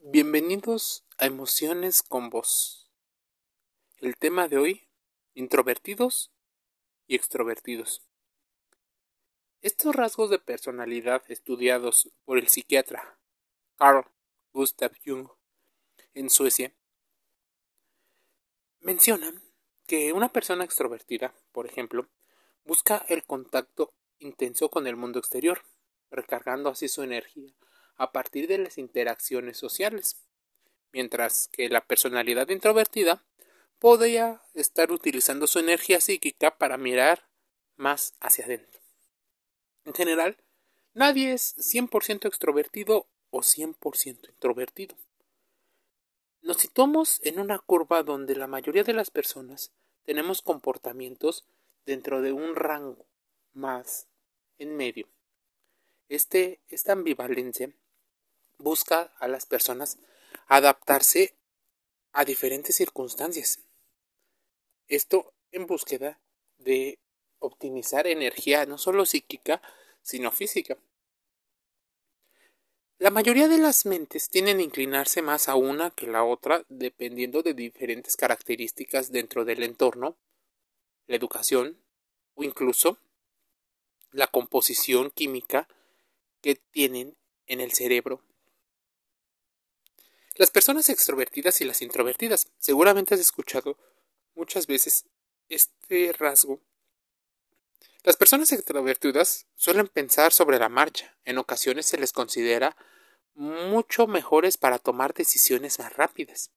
Bienvenidos a Emociones con Voz. El tema de hoy, introvertidos y extrovertidos. Estos rasgos de personalidad estudiados por el psiquiatra Carl Gustav Jung en Suecia mencionan que una persona extrovertida, por ejemplo, busca el contacto intenso con el mundo exterior, recargando así su energía a partir de las interacciones sociales, mientras que la personalidad introvertida podría estar utilizando su energía psíquica para mirar más hacia adentro. En general, nadie es 100% extrovertido o 100% introvertido. Nos situamos en una curva donde la mayoría de las personas tenemos comportamientos dentro de un rango más en medio. Este, esta ambivalencia busca a las personas adaptarse a diferentes circunstancias. Esto en búsqueda de optimizar energía no solo psíquica, sino física. La mayoría de las mentes tienen a inclinarse más a una que la otra dependiendo de diferentes características dentro del entorno, la educación o incluso la composición química que tienen en el cerebro las personas extrovertidas y las introvertidas. Seguramente has escuchado muchas veces este rasgo. Las personas extrovertidas suelen pensar sobre la marcha. En ocasiones se les considera mucho mejores para tomar decisiones más rápidas.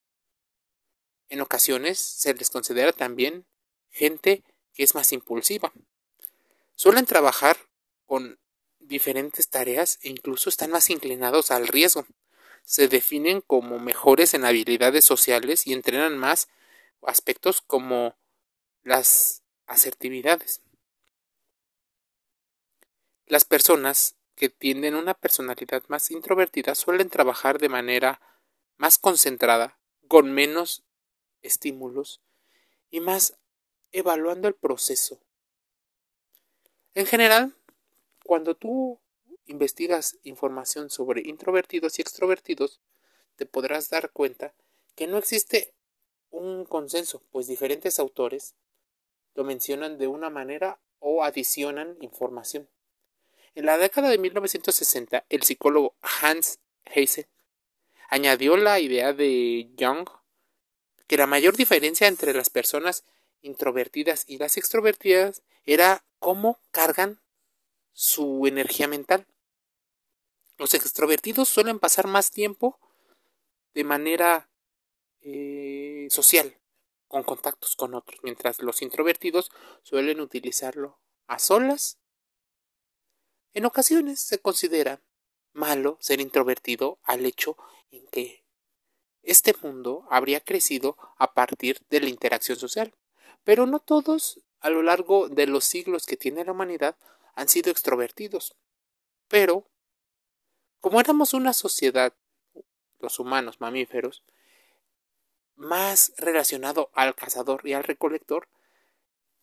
En ocasiones se les considera también gente que es más impulsiva. Suelen trabajar con diferentes tareas e incluso están más inclinados al riesgo se definen como mejores en habilidades sociales y entrenan más aspectos como las asertividades. Las personas que tienden una personalidad más introvertida suelen trabajar de manera más concentrada, con menos estímulos y más evaluando el proceso. En general, cuando tú investigas información sobre introvertidos y extrovertidos, te podrás dar cuenta que no existe un consenso, pues diferentes autores lo mencionan de una manera o adicionan información. En la década de 1960, el psicólogo Hans Heise añadió la idea de Jung que la mayor diferencia entre las personas introvertidas y las extrovertidas era cómo cargan su energía mental. Los extrovertidos suelen pasar más tiempo de manera eh, social, con contactos con otros, mientras los introvertidos suelen utilizarlo a solas. En ocasiones se considera malo ser introvertido al hecho en que este mundo habría crecido a partir de la interacción social, pero no todos a lo largo de los siglos que tiene la humanidad han sido extrovertidos, pero como éramos una sociedad, los humanos mamíferos, más relacionado al cazador y al recolector,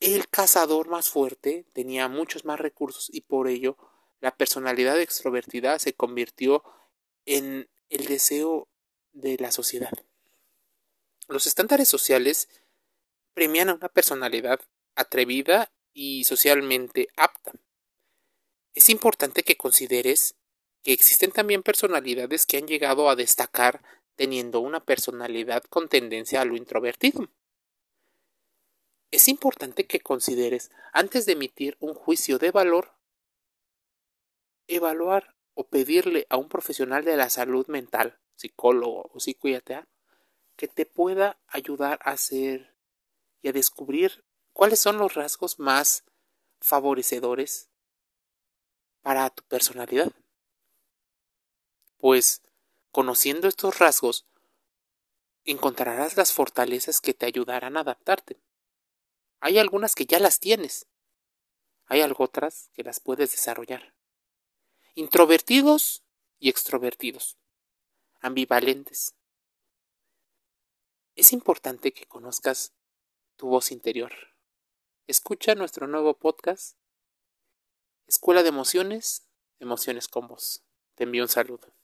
el cazador más fuerte tenía muchos más recursos y por ello la personalidad extrovertida se convirtió en el deseo de la sociedad. Los estándares sociales premian a una personalidad atrevida y socialmente apta. Es importante que consideres que existen también personalidades que han llegado a destacar teniendo una personalidad con tendencia a lo introvertido. Es importante que consideres, antes de emitir un juicio de valor, evaluar o pedirle a un profesional de la salud mental, psicólogo o psiquiatra, que te pueda ayudar a hacer y a descubrir cuáles son los rasgos más favorecedores para tu personalidad pues conociendo estos rasgos encontrarás las fortalezas que te ayudarán a adaptarte. Hay algunas que ya las tienes, hay otras que las puedes desarrollar. Introvertidos y extrovertidos, ambivalentes. Es importante que conozcas tu voz interior. Escucha nuestro nuevo podcast, Escuela de Emociones, Emociones con Voz. Te envío un saludo.